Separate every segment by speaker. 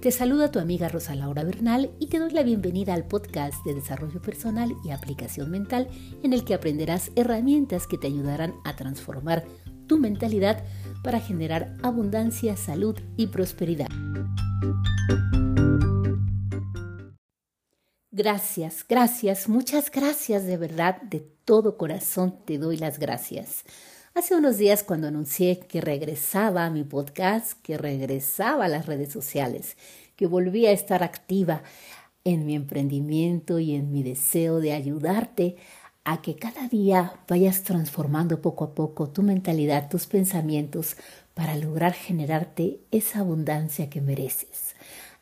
Speaker 1: Te saluda tu amiga Rosa Laura Bernal y te doy la bienvenida al podcast de desarrollo personal y aplicación mental en el que aprenderás herramientas que te ayudarán a transformar tu mentalidad para generar abundancia, salud y prosperidad. Gracias, gracias, muchas gracias de verdad, de todo corazón te doy las gracias. Hace unos días cuando anuncié que regresaba a mi podcast, que regresaba a las redes sociales, que volvía a estar activa en mi emprendimiento y en mi deseo de ayudarte a que cada día vayas transformando poco a poco tu mentalidad, tus pensamientos, para lograr generarte esa abundancia que mereces.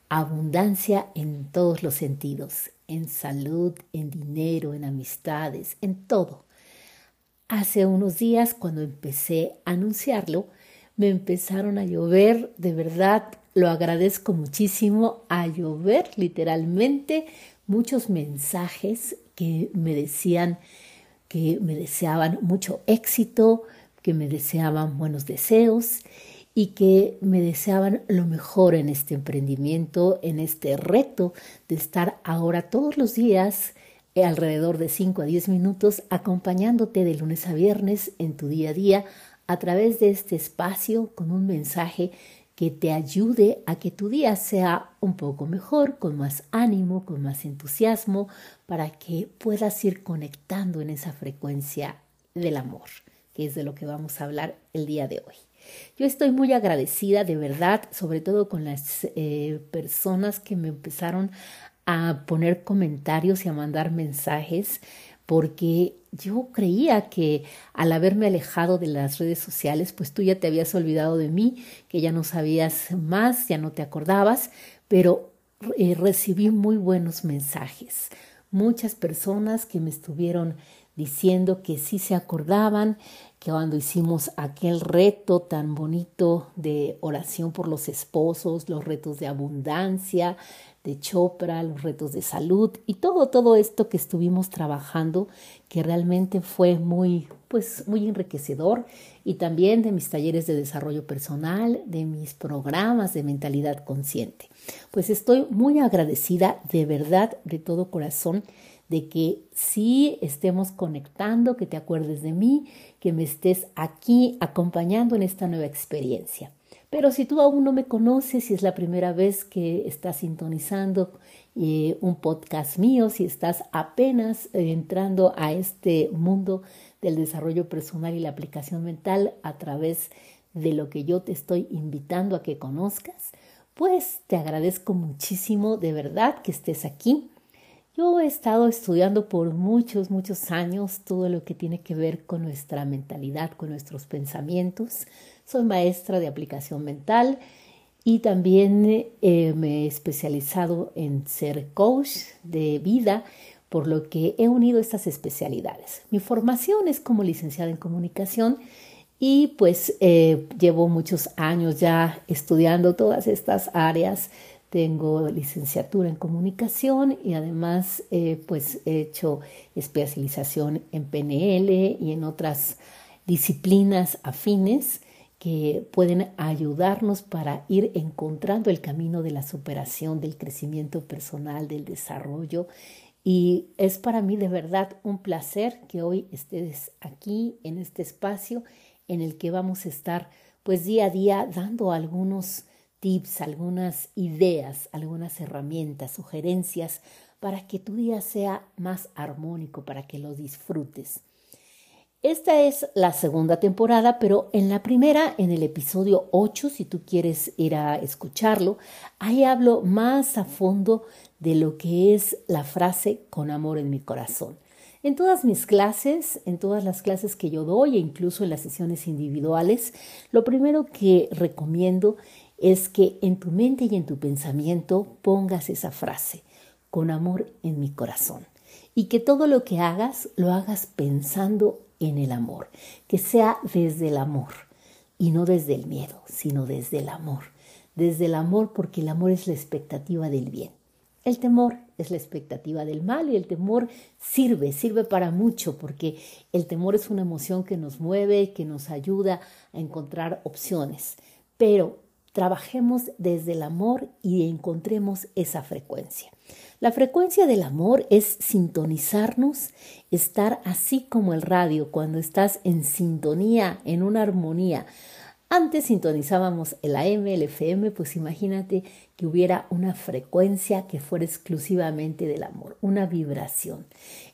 Speaker 1: Abundancia en todos los sentidos, en salud, en dinero, en amistades, en todo. Hace unos días, cuando empecé a anunciarlo, me empezaron a llover, de verdad, lo agradezco muchísimo, a llover literalmente muchos mensajes que me decían que me deseaban mucho éxito, que me deseaban buenos deseos y que me deseaban lo mejor en este emprendimiento, en este reto de estar ahora todos los días alrededor de 5 a 10 minutos acompañándote de lunes a viernes en tu día a día a través de este espacio con un mensaje que te ayude a que tu día sea un poco mejor, con más ánimo, con más entusiasmo, para que puedas ir conectando en esa frecuencia del amor, que es de lo que vamos a hablar el día de hoy. Yo estoy muy agradecida de verdad, sobre todo con las eh, personas que me empezaron a poner comentarios y a mandar mensajes porque yo creía que al haberme alejado de las redes sociales, pues tú ya te habías olvidado de mí, que ya no sabías más, ya no te acordabas, pero eh, recibí muy buenos mensajes. Muchas personas que me estuvieron diciendo que sí se acordaban, que cuando hicimos aquel reto tan bonito de oración por los esposos, los retos de abundancia, de Chopra, los retos de salud y todo, todo esto que estuvimos trabajando, que realmente fue muy, pues, muy enriquecedor y también de mis talleres de desarrollo personal, de mis programas de mentalidad consciente. Pues estoy muy agradecida de verdad, de todo corazón, de que sí estemos conectando, que te acuerdes de mí, que me estés aquí acompañando en esta nueva experiencia. Pero si tú aún no me conoces, si es la primera vez que estás sintonizando eh, un podcast mío, si estás apenas eh, entrando a este mundo del desarrollo personal y la aplicación mental a través de lo que yo te estoy invitando a que conozcas, pues te agradezco muchísimo de verdad que estés aquí. Yo he estado estudiando por muchos, muchos años todo lo que tiene que ver con nuestra mentalidad, con nuestros pensamientos, soy maestra de aplicación mental y también eh, me he especializado en ser coach de vida, por lo que he unido estas especialidades. Mi formación es como licenciada en comunicación y pues eh, llevo muchos años ya estudiando todas estas áreas. Tengo licenciatura en comunicación y además eh, pues he hecho especialización en PNL y en otras disciplinas afines que pueden ayudarnos para ir encontrando el camino de la superación, del crecimiento personal, del desarrollo. Y es para mí de verdad un placer que hoy estés aquí en este espacio en el que vamos a estar pues día a día dando algunos tips, algunas ideas, algunas herramientas, sugerencias para que tu día sea más armónico, para que lo disfrutes. Esta es la segunda temporada, pero en la primera, en el episodio 8, si tú quieres ir a escucharlo, ahí hablo más a fondo de lo que es la frase con amor en mi corazón. En todas mis clases, en todas las clases que yo doy e incluso en las sesiones individuales, lo primero que recomiendo es que en tu mente y en tu pensamiento pongas esa frase, con amor en mi corazón. Y que todo lo que hagas lo hagas pensando en el amor, que sea desde el amor y no desde el miedo, sino desde el amor. Desde el amor porque el amor es la expectativa del bien. El temor es la expectativa del mal y el temor sirve, sirve para mucho porque el temor es una emoción que nos mueve, que nos ayuda a encontrar opciones. Pero trabajemos desde el amor y encontremos esa frecuencia. La frecuencia del amor es sintonizarnos, estar así como el radio, cuando estás en sintonía, en una armonía. Antes sintonizábamos el AM, el FM, pues imagínate que hubiera una frecuencia que fuera exclusivamente del amor, una vibración.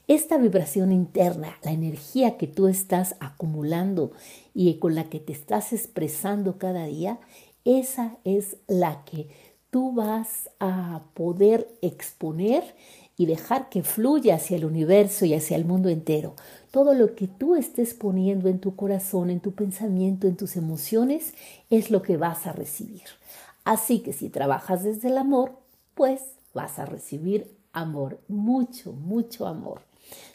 Speaker 1: Esta vibración interna, la energía que tú estás acumulando y con la que te estás expresando cada día, esa es la que tú vas a poder exponer y dejar que fluya hacia el universo y hacia el mundo entero. Todo lo que tú estés poniendo en tu corazón, en tu pensamiento, en tus emociones, es lo que vas a recibir. Así que si trabajas desde el amor, pues vas a recibir amor, mucho, mucho amor.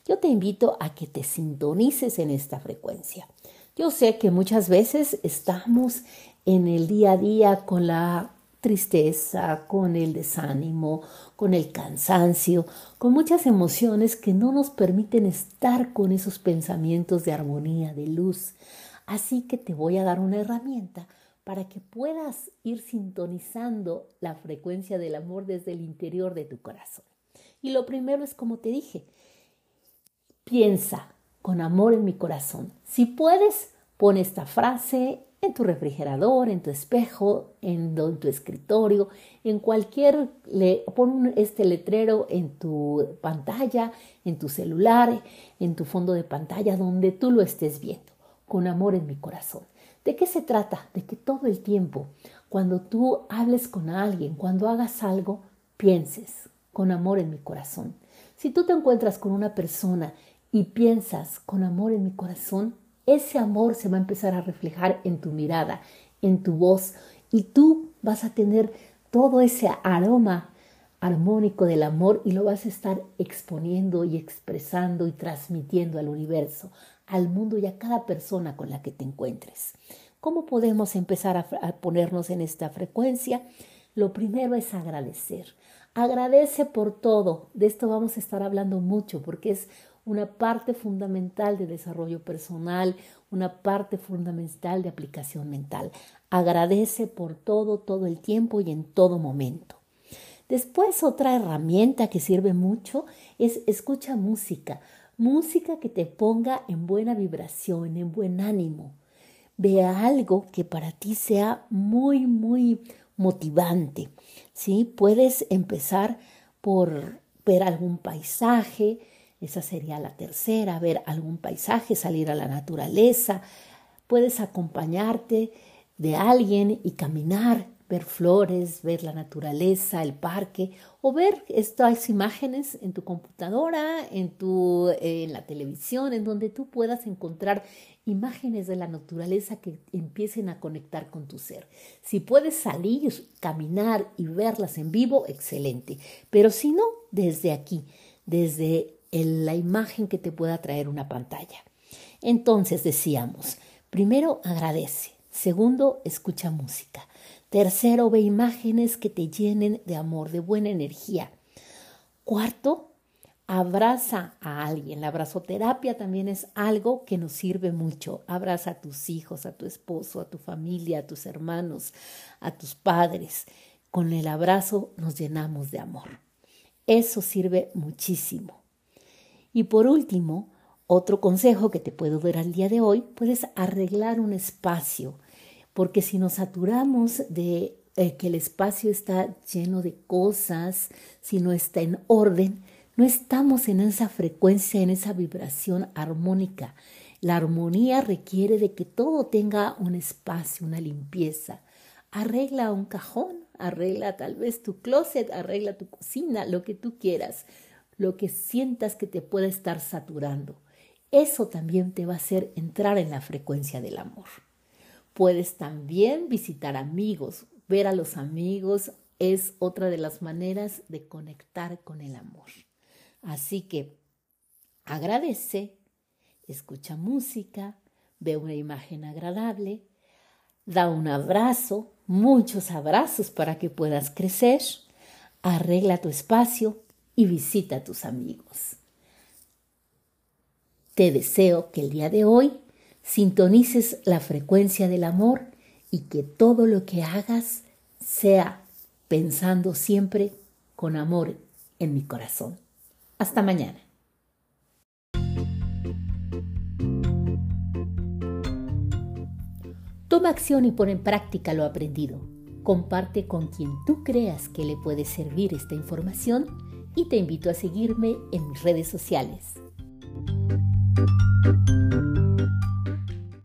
Speaker 1: Yo te invito a que te sintonices en esta frecuencia. Yo sé que muchas veces estamos en el día a día con la tristeza, con el desánimo, con el cansancio, con muchas emociones que no nos permiten estar con esos pensamientos de armonía, de luz. Así que te voy a dar una herramienta para que puedas ir sintonizando la frecuencia del amor desde el interior de tu corazón. Y lo primero es como te dije, piensa con amor en mi corazón. Si puedes, pon esta frase en tu refrigerador, en tu espejo, en, tu escritorio, en cualquier, le, pon este letrero en tu pantalla, en tu celular, en tu fondo de pantalla, donde tú lo estés viendo, con amor en mi corazón. ¿De qué se trata? De que todo el tiempo, cuando tú hables con alguien, cuando hagas algo, pienses con amor en mi corazón. Si tú te encuentras con una persona y piensas con amor en mi corazón, ese amor se va a empezar a reflejar en tu mirada, en tu voz, y tú vas a tener todo ese aroma armónico del amor y lo vas a estar exponiendo y expresando y transmitiendo al universo, al mundo y a cada persona con la que te encuentres. ¿Cómo podemos empezar a, ponernos en esta frecuencia? Lo primero es agradecer. Agradece por todo. De esto vamos a estar hablando mucho porque es una parte fundamental de desarrollo personal, una parte fundamental de aplicación mental. Agradece por todo, todo el tiempo y en todo momento. Después otra herramienta que sirve mucho es escucha música, música que te ponga en buena vibración, en buen ánimo. Ve algo que para ti sea muy, muy motivante. ¿sí? Puedes empezar por ver algún paisaje, esa sería la tercera, ver algún paisaje, salir a la naturaleza. Puedes acompañarte de alguien y caminar, ver flores, ver la naturaleza, el parque o ver estas imágenes en tu computadora, en tu en la televisión, en donde tú puedas encontrar imágenes de la naturaleza que empiecen a conectar con tu ser. Si puedes salir, caminar y verlas en vivo, excelente. Pero si no, desde aquí, desde la imagen que te pueda traer una pantalla. Entonces decíamos, primero agradece, segundo escucha música, tercero ve imágenes que te llenen de amor, de buena energía. Cuarto, abraza a alguien. La abrazoterapia también es algo que nos sirve mucho. Abraza a tus hijos, a tu esposo, a tu familia, a tus hermanos, a tus padres. Con el abrazo nos llenamos de amor. Eso sirve muchísimo. Y por último, otro consejo que te puedo dar al día de hoy, puedes arreglar un espacio, porque si nos saturamos de eh, que el espacio está lleno de cosas, si no está en orden, no estamos en esa frecuencia, en esa vibración armónica. La armonía requiere de que todo tenga un espacio, una limpieza. Arregla un cajón, arregla tal vez tu closet, arregla tu cocina, lo que tú quieras lo que sientas que te puede estar saturando. Eso también te va a hacer entrar en la frecuencia del amor. Puedes también visitar amigos. Ver a los amigos es otra de las maneras de conectar con el amor. Así que agradece, escucha música, ve una imagen agradable, da un abrazo, muchos abrazos para que puedas crecer, arregla tu espacio, y visita a tus amigos. Te deseo que el día de hoy sintonices la frecuencia del amor y que todo lo que hagas sea pensando siempre con amor en mi corazón. Hasta mañana. Toma acción y pon en práctica lo aprendido. Comparte con quien tú creas que le puede servir esta información y te invito a seguirme en mis redes sociales.